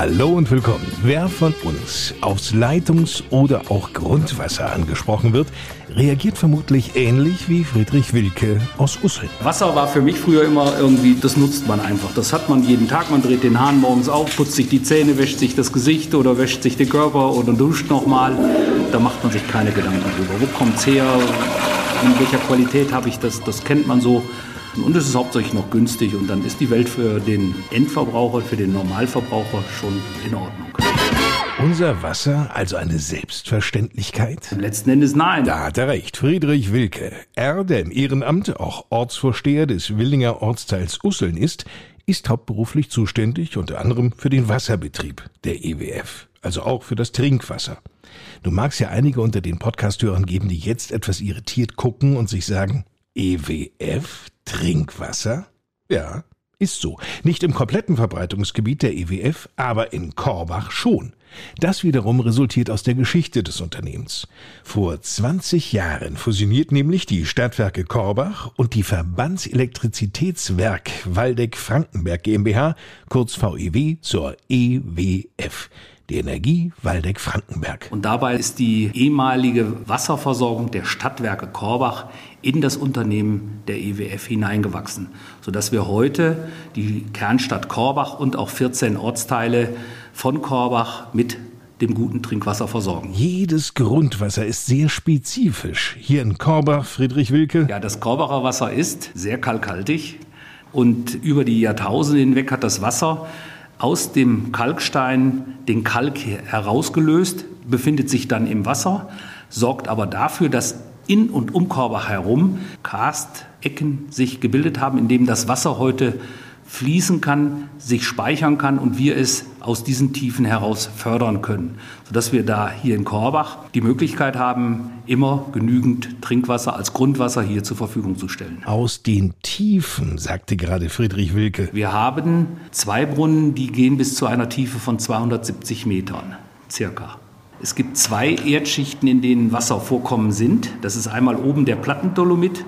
Hallo und willkommen. Wer von uns aufs Leitungs- oder auch Grundwasser angesprochen wird, reagiert vermutlich ähnlich wie Friedrich Wilke aus Usseln. Wasser war für mich früher immer irgendwie, das nutzt man einfach. Das hat man jeden Tag. Man dreht den Hahn morgens auf, putzt sich die Zähne, wäscht sich das Gesicht oder wäscht sich den Körper oder duscht nochmal. Da macht man sich keine Gedanken drüber. Wo kommt's her? In welcher Qualität habe ich das? Das kennt man so. Und es ist hauptsächlich noch günstig und dann ist die Welt für den Endverbraucher, für den Normalverbraucher schon in Ordnung. Unser Wasser also eine Selbstverständlichkeit? Letzten Endes nein. Da hat er recht. Friedrich Wilke, er, der im Ehrenamt auch Ortsvorsteher des Willinger Ortsteils Usseln ist, ist hauptberuflich zuständig unter anderem für den Wasserbetrieb der EWF, also auch für das Trinkwasser. Du magst ja einige unter den Podcasthörern geben, die jetzt etwas irritiert gucken und sich sagen, EWF, Trinkwasser? Ja, ist so. Nicht im kompletten Verbreitungsgebiet der EWF, aber in Korbach schon. Das wiederum resultiert aus der Geschichte des Unternehmens. Vor 20 Jahren fusioniert nämlich die Stadtwerke Korbach und die Verbandselektrizitätswerk Waldeck Frankenberg GmbH, kurz VEW, zur EWF die Energie Waldeck Frankenberg. Und dabei ist die ehemalige Wasserversorgung der Stadtwerke Korbach in das Unternehmen der EWF hineingewachsen, sodass wir heute die Kernstadt Korbach und auch 14 Ortsteile von Korbach mit dem guten Trinkwasser versorgen. Jedes Grundwasser ist sehr spezifisch. Hier in Korbach, Friedrich Wilke. Ja, das Korbacher Wasser ist sehr kalkhaltig und über die Jahrtausende hinweg hat das Wasser aus dem Kalkstein den Kalk herausgelöst, befindet sich dann im Wasser, sorgt aber dafür, dass in und um Korbach herum Karstecken sich gebildet haben, in dem das Wasser heute fließen kann, sich speichern kann und wir es aus diesen Tiefen heraus fördern können, sodass wir da hier in Korbach die Möglichkeit haben, immer genügend Trinkwasser als Grundwasser hier zur Verfügung zu stellen. Aus den Tiefen, sagte gerade Friedrich Wilke. Wir haben zwei Brunnen, die gehen bis zu einer Tiefe von 270 Metern, circa. Es gibt zwei Erdschichten, in denen Wasservorkommen sind. Das ist einmal oben der Plattendolomit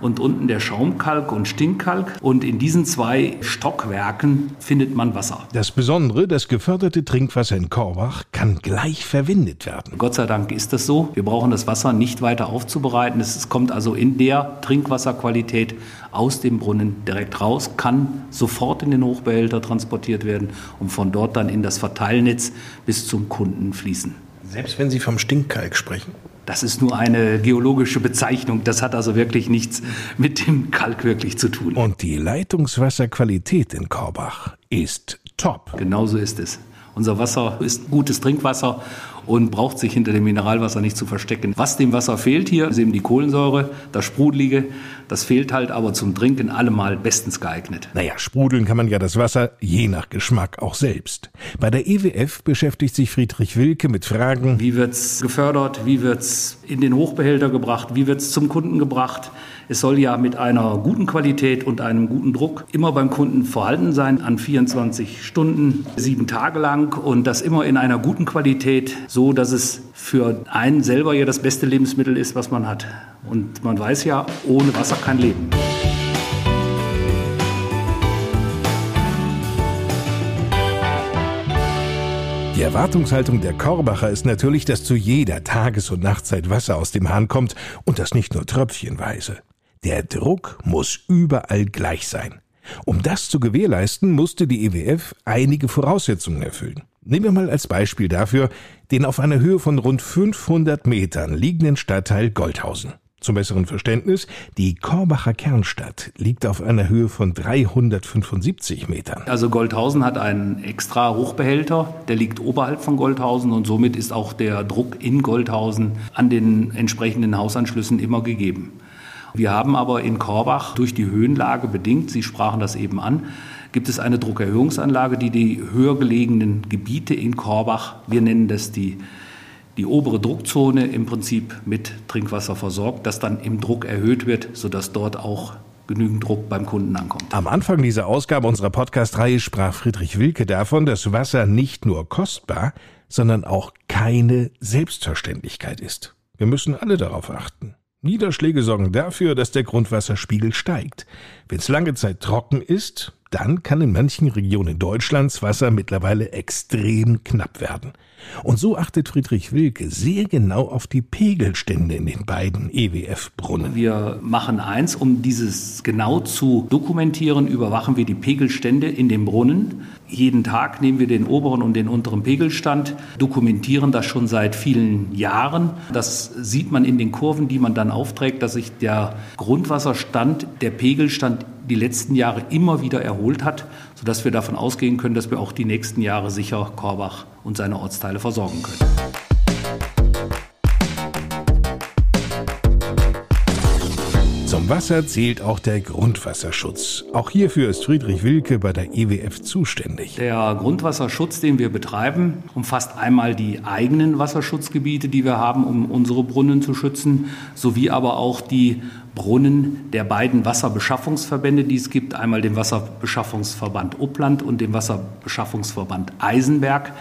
und unten der Schaumkalk und Stinkkalk. Und in diesen zwei Stockwerken findet man Wasser. Das Besondere, das geförderte Trinkwasser in Korbach kann gleich verwendet werden. Gott sei Dank ist das so. Wir brauchen das Wasser nicht weiter aufzubereiten. Es kommt also in der Trinkwasserqualität aus dem Brunnen direkt raus, kann sofort in den Hochbehälter transportiert werden und von dort dann in das Verteilnetz bis zum Kunden fließen. Selbst wenn Sie vom Stinkkalk sprechen? Das ist nur eine geologische Bezeichnung. Das hat also wirklich nichts mit dem Kalk wirklich zu tun. Und die Leitungswasserqualität in Korbach ist top. Genauso ist es. Unser Wasser ist gutes Trinkwasser und braucht sich hinter dem Mineralwasser nicht zu verstecken. Was dem Wasser fehlt hier, ist eben die Kohlensäure, das Sprudelige. Das fehlt halt aber zum Trinken allemal bestens geeignet. Naja, sprudeln kann man ja das Wasser je nach Geschmack auch selbst. Bei der EWF beschäftigt sich Friedrich Wilke mit Fragen. Wie wird's gefördert? Wie wird's in den Hochbehälter gebracht? Wie wird's zum Kunden gebracht? Es soll ja mit einer guten Qualität und einem guten Druck immer beim Kunden vorhanden sein, an 24 Stunden, sieben Tage lang und das immer in einer guten Qualität, so dass es für einen selber ja das beste Lebensmittel ist, was man hat. Und man weiß ja, ohne Wasser kein Leben. Die Erwartungshaltung der Korbacher ist natürlich, dass zu jeder Tages- und Nachtzeit Wasser aus dem Hahn kommt und das nicht nur tröpfchenweise. Der Druck muss überall gleich sein. Um das zu gewährleisten, musste die EWF einige Voraussetzungen erfüllen. Nehmen wir mal als Beispiel dafür den auf einer Höhe von rund 500 Metern liegenden Stadtteil Goldhausen. Zum besseren Verständnis, die Korbacher Kernstadt liegt auf einer Höhe von 375 Metern. Also Goldhausen hat einen extra Hochbehälter, der liegt oberhalb von Goldhausen und somit ist auch der Druck in Goldhausen an den entsprechenden Hausanschlüssen immer gegeben. Wir haben aber in Korbach durch die Höhenlage bedingt, Sie sprachen das eben an, gibt es eine Druckerhöhungsanlage, die die höher gelegenen Gebiete in Korbach, wir nennen das die die obere Druckzone im Prinzip mit Trinkwasser versorgt, das dann im Druck erhöht wird, sodass dort auch genügend Druck beim Kunden ankommt. Am Anfang dieser Ausgabe unserer Podcast-Reihe sprach Friedrich Wilke davon, dass Wasser nicht nur kostbar, sondern auch keine Selbstverständlichkeit ist. Wir müssen alle darauf achten. Niederschläge sorgen dafür, dass der Grundwasserspiegel steigt. Wenn es lange Zeit trocken ist, dann kann in manchen Regionen Deutschlands Wasser mittlerweile extrem knapp werden. Und so achtet Friedrich Wilke sehr genau auf die Pegelstände in den beiden EWF-Brunnen. Wir machen eins, um dieses genau zu dokumentieren, überwachen wir die Pegelstände in den Brunnen. Jeden Tag nehmen wir den oberen und den unteren Pegelstand, dokumentieren das schon seit vielen Jahren. Das sieht man in den Kurven, die man dann aufträgt, dass sich der Grundwasserstand, der Pegelstand die letzten Jahre immer wieder erholt hat, sodass wir davon ausgehen können, dass wir auch die nächsten Jahre sicher Korbach und seine Ortsteile versorgen können. Zum Wasser zählt auch der Grundwasserschutz. Auch hierfür ist Friedrich Wilke bei der EWF zuständig. Der Grundwasserschutz, den wir betreiben, umfasst einmal die eigenen Wasserschutzgebiete, die wir haben, um unsere Brunnen zu schützen, sowie aber auch die Brunnen der beiden Wasserbeschaffungsverbände, die es gibt, einmal den Wasserbeschaffungsverband Uppland und den Wasserbeschaffungsverband Eisenberg.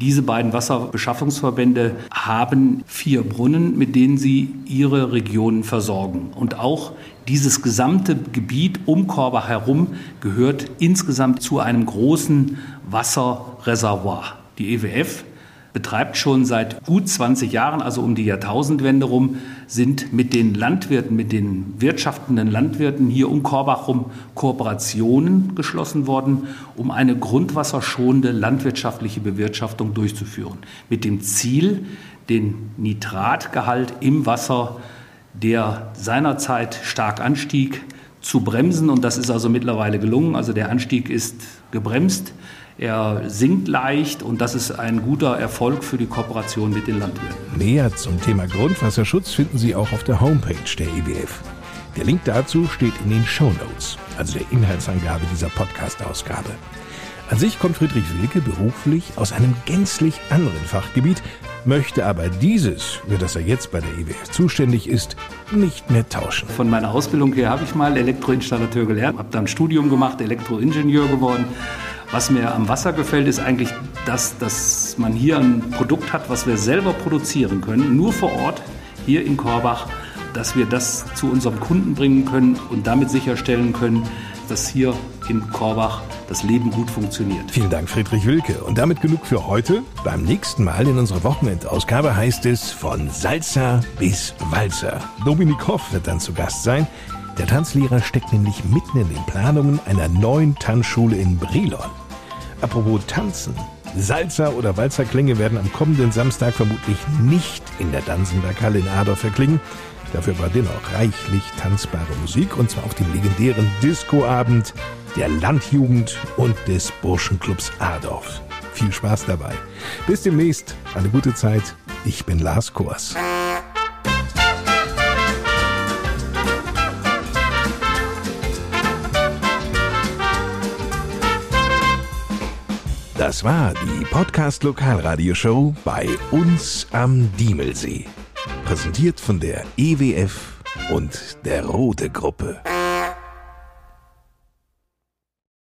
Diese beiden Wasserbeschaffungsverbände haben vier Brunnen, mit denen sie ihre Regionen versorgen. Und auch dieses gesamte Gebiet um Korbach herum gehört insgesamt zu einem großen Wasserreservoir. Die EWF betreibt schon seit gut 20 Jahren, also um die Jahrtausendwende rum, sind mit den Landwirten, mit den wirtschaftenden Landwirten hier um Korbach rum Kooperationen geschlossen worden, um eine grundwasserschonende landwirtschaftliche Bewirtschaftung durchzuführen. Mit dem Ziel, den Nitratgehalt im Wasser, der seinerzeit stark anstieg, zu bremsen. Und das ist also mittlerweile gelungen. Also der Anstieg ist gebremst. Er sinkt leicht und das ist ein guter Erfolg für die Kooperation mit den Landwirten. Mehr zum Thema Grundwasserschutz finden Sie auch auf der Homepage der EWF. Der Link dazu steht in den Show Notes, also der Inhaltsangabe dieser Podcast-Ausgabe. An sich kommt Friedrich Wilke beruflich aus einem gänzlich anderen Fachgebiet, möchte aber dieses, für das er jetzt bei der EWF zuständig ist, nicht mehr tauschen. Von meiner Ausbildung her habe ich mal Elektroinstallateur gelernt, habe dann ein Studium gemacht, Elektroingenieur geworden was mir am Wasser gefällt, ist eigentlich, dass, dass man hier ein Produkt hat, was wir selber produzieren können, nur vor Ort, hier in Korbach, dass wir das zu unserem Kunden bringen können und damit sicherstellen können, dass hier in Korbach das Leben gut funktioniert. Vielen Dank, Friedrich Wilke. Und damit genug für heute. Beim nächsten Mal in unserer Wochenendausgabe heißt es von Salzer bis Walzer. Dominik Hoff wird dann zu Gast sein. Der Tanzlehrer steckt nämlich mitten in den Planungen einer neuen Tanzschule in Brilon. Apropos Tanzen. Salzer- oder Walzerklänge werden am kommenden Samstag vermutlich nicht in der Dansenberghalle in Adorf erklingen. Dafür war dennoch reichlich tanzbare Musik und zwar auf dem legendären Discoabend der Landjugend und des Burschenclubs Adorf. Viel Spaß dabei. Bis demnächst. Eine gute Zeit. Ich bin Lars Kors. Das war die Podcast Lokalradioshow bei uns am Diemelsee. Präsentiert von der EWF und der Rote Gruppe.